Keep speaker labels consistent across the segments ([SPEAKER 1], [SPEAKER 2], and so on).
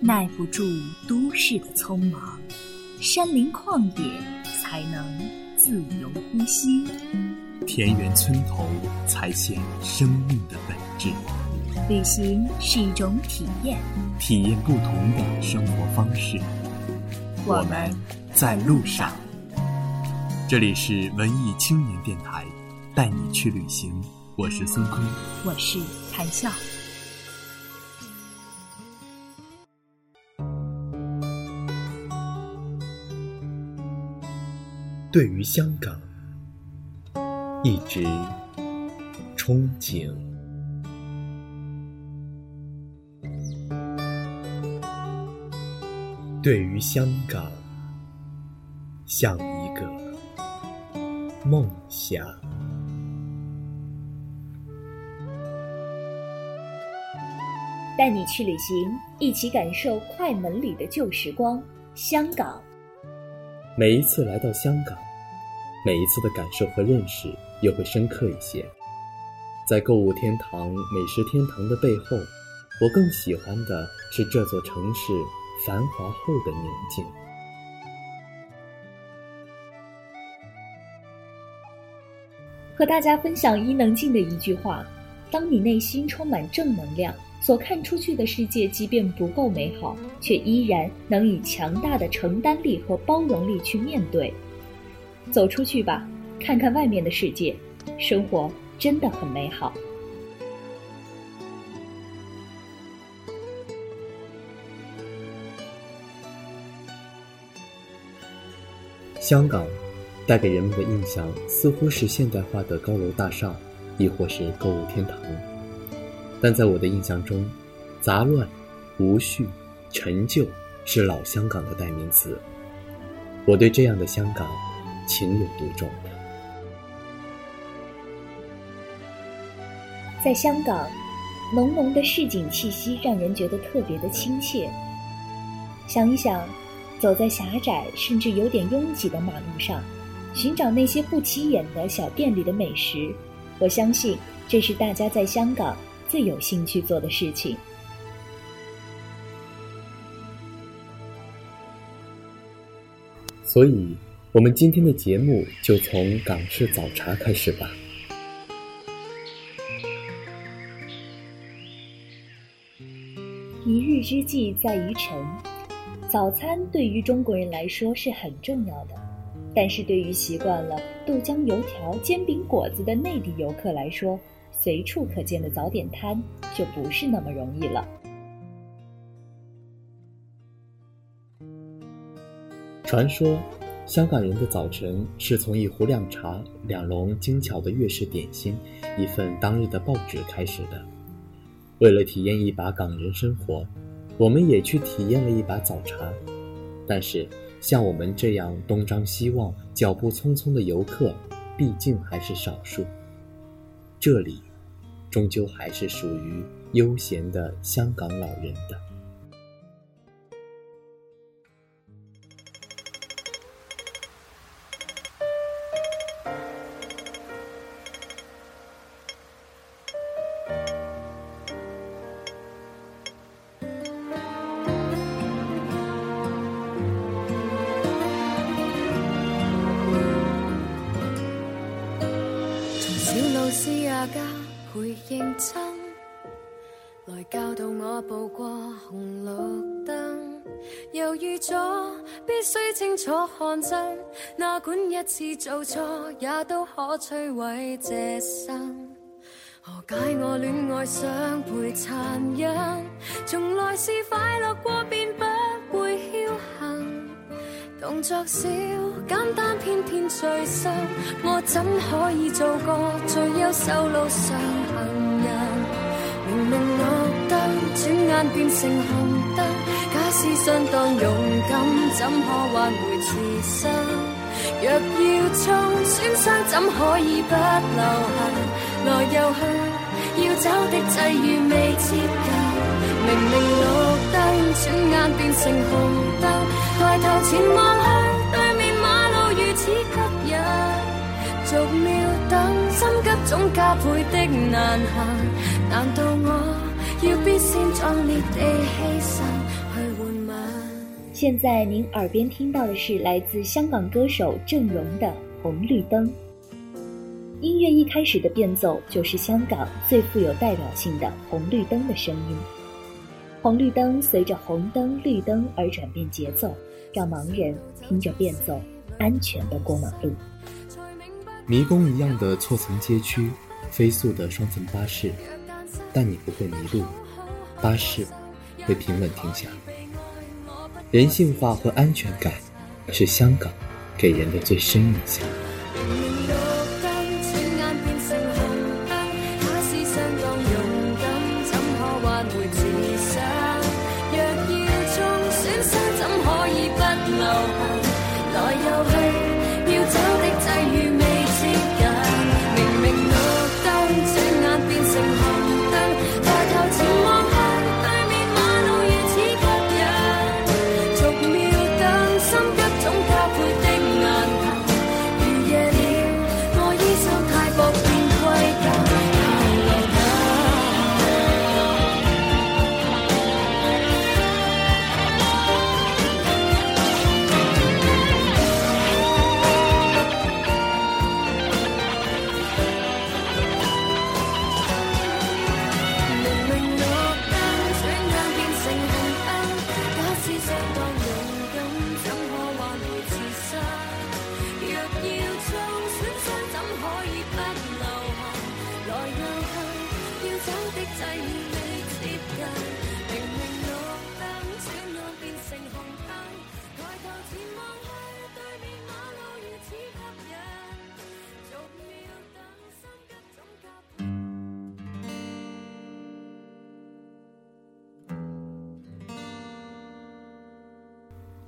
[SPEAKER 1] 耐不住都市的匆忙，山林旷野才能自由呼吸，
[SPEAKER 2] 田园村头才显生命的本质。
[SPEAKER 1] 旅行是一种体验，
[SPEAKER 2] 体验不同的生活方式。我们在路上。这里是文艺青年电台，带你去旅行。我是孙坤，
[SPEAKER 1] 我是谭笑。
[SPEAKER 2] 对于香港，一直憧憬；对于香港，像一个梦想。
[SPEAKER 1] 带你去旅行，一起感受快门里的旧时光。香港，
[SPEAKER 2] 每一次来到香港。每一次的感受和认识又会深刻一些。在购物天堂、美食天堂的背后，我更喜欢的是这座城市繁华后的宁静。
[SPEAKER 1] 和大家分享伊能静的一句话：“当你内心充满正能量，所看出去的世界即便不够美好，却依然能以强大的承担力和包容力去面对。”走出去吧，看看外面的世界，生活真的很美好。
[SPEAKER 2] 香港带给人们的印象似乎是现代化的高楼大厦，亦或是购物天堂。但在我的印象中，杂乱、无序、陈旧是老香港的代名词。我对这样的香港。情有独钟。
[SPEAKER 1] 在香港，浓浓的市井气息让人觉得特别的亲切。想一想，走在狭窄甚至有点拥挤的马路上，寻找那些不起眼的小店里的美食，我相信这是大家在香港最有兴趣做的事情。
[SPEAKER 2] 所以。我们今天的节目就从港式早茶开始吧。
[SPEAKER 1] 一日之计在于晨，早餐对于中国人来说是很重要的，但是对于习惯了豆浆、油条、煎饼果子的内地游客来说，随处可见的早点摊就不是那么容易了。
[SPEAKER 2] 传说。香港人的早晨是从一壶靓茶、两笼精巧的粤式点心、一份当日的报纸开始的。为了体验一把港人生活，我们也去体验了一把早茶。但是，像我们这样东张西望、脚步匆匆的游客，毕竟还是少数。这里，终究还是属于悠闲的香港老人的。
[SPEAKER 3] 陪认真，来教导我步过红绿灯，犹豫咗必须清楚看真，哪管一次做错，也都可摧毁这生。何解我恋爱想配残忍？从来是快乐过便不，动作小简单偏偏最深，我怎可以做个最优秀路上行人？明明绿灯，转眼变成红灯。假使相当勇敢，怎可挽回自身？若要冲，损伤怎可以不留痕？来又去，要走的际遇未接近。明明绿灯，转眼变成红灯。抬头前望去，对面马路如此吸引。逐秒等，心急总加倍的难行。难道我
[SPEAKER 4] 要必先壮烈地牺牲去换吻。
[SPEAKER 1] 现在您耳边听到的是来自香港歌手郑融的《红绿灯》。音乐一开始的变奏就是香港最富有代表性的红绿灯的声音。红绿灯随着红灯、绿灯而转变节奏，让盲人听着变奏安全的过马路。
[SPEAKER 3] 迷宫一样的错层街区，飞速的双层巴士，但你不会迷路，巴士会平稳停下。人性化和安全感，是香港给人的最深印象。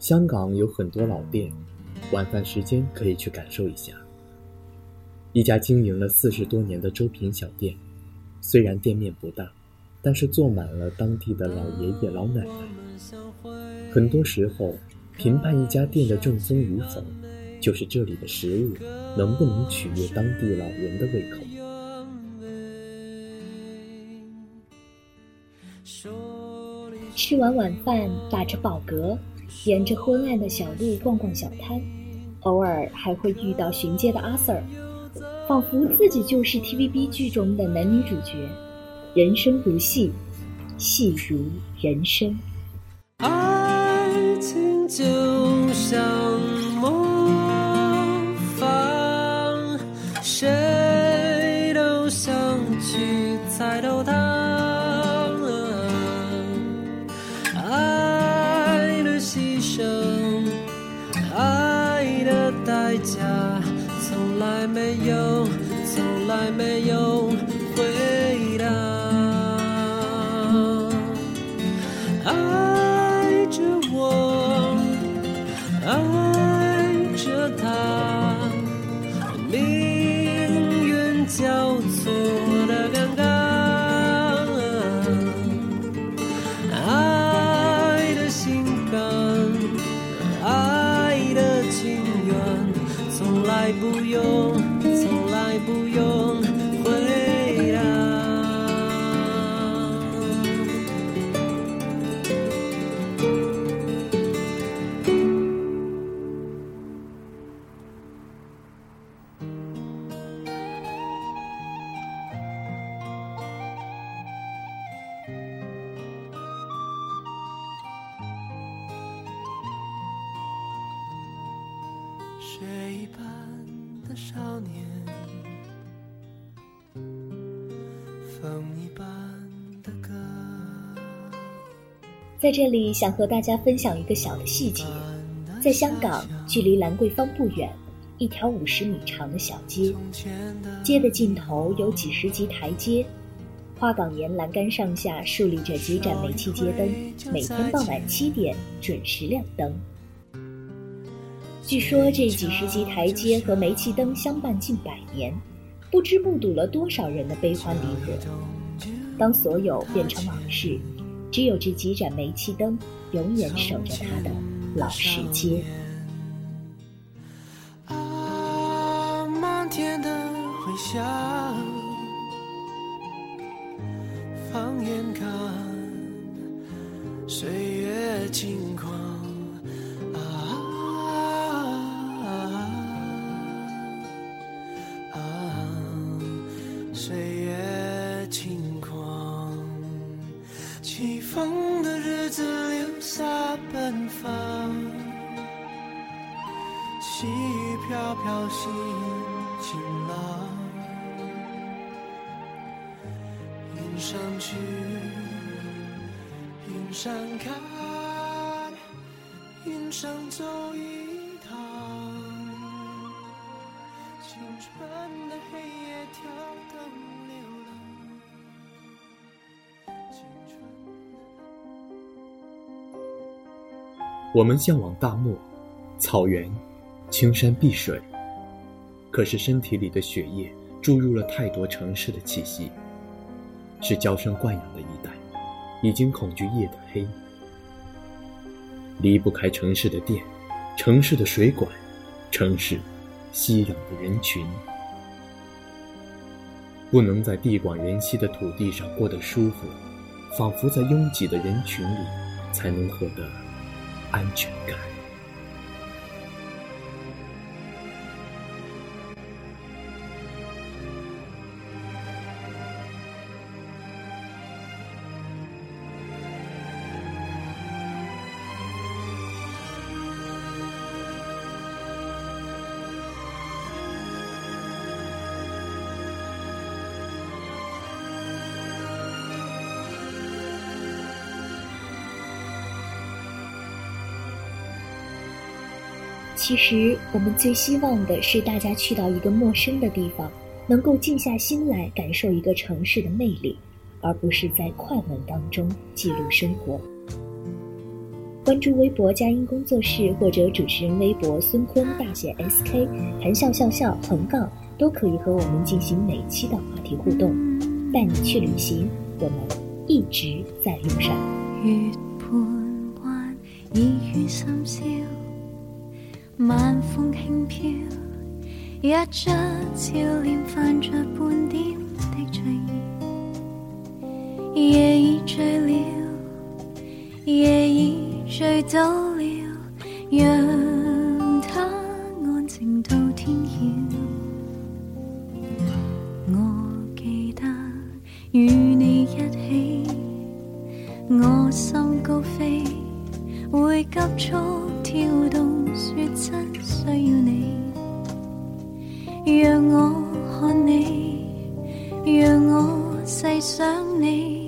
[SPEAKER 3] 香港有很多老店，晚饭时间可以去感受一下。一家经营了四十多年的周品小店，虽然店面不大，但是坐满了当地的老爷爷老奶奶。很多时候，评判一家店的正宗与否，就是这里的食物能不能取悦当地老人的胃口。
[SPEAKER 1] 吃完晚饭，打着饱嗝。沿着昏暗的小路逛逛小摊，偶尔还会遇到巡街的阿 Sir，仿佛自己就是 TVB 剧中的男女主角。人生如戏，戏如人生。
[SPEAKER 5] 爱情就像从来没有，从来没有回不用从来不用回答睡吧用回答。雪一般的少年。
[SPEAKER 1] 在这里，想和大家分享一个小的细节：在香港，距离兰桂坊不远，一条五十米长的小街，街的尽头有几十级台阶，花岗岩栏杆上下竖立着几盏煤气街灯，每天傍晚七点准时亮灯。据说这几十级台阶和煤气灯相伴近百年，不知目睹了多少人的悲欢离合。当所有变成往事。只有这几盏煤气灯，永远守着他的老石街。
[SPEAKER 5] 啊，漫天的回响，
[SPEAKER 6] 风的日子留下奔放，细雨飘飘心晴朗。云上去，云上看，云上走一趟。青春的黑夜跳动流
[SPEAKER 2] 我们向往大漠、草原、青山碧水，可是身体里的血液注入了太多城市的气息，是娇生惯养的一代，已经恐惧夜的黑，离不开城市的电、城市的水管、城市熙攘的人群，不能在地广人稀的土地上过得舒服，仿佛在拥挤的人群里才能获得安全感。
[SPEAKER 1] 其实，我们最希望的是大家去到一个陌生的地方，能够静下心来感受一个城市的魅力，而不是在快门当中记录生活。关注微博佳音工作室或者主持人微博孙坤大写 SK 谈笑笑笑横杠，都可以和我们进行每期的话题互动。带你去旅行，我们一直在路上。
[SPEAKER 7] 月盤還已於深宵，晚風輕飄，一張笑臉泛着半點的醉意。夜已醉了，夜已醉倒了，讓它安靜到天曉。我記得與你一起。我心高飛，會急速跳动，说真需要你，让我看你，让我细想你。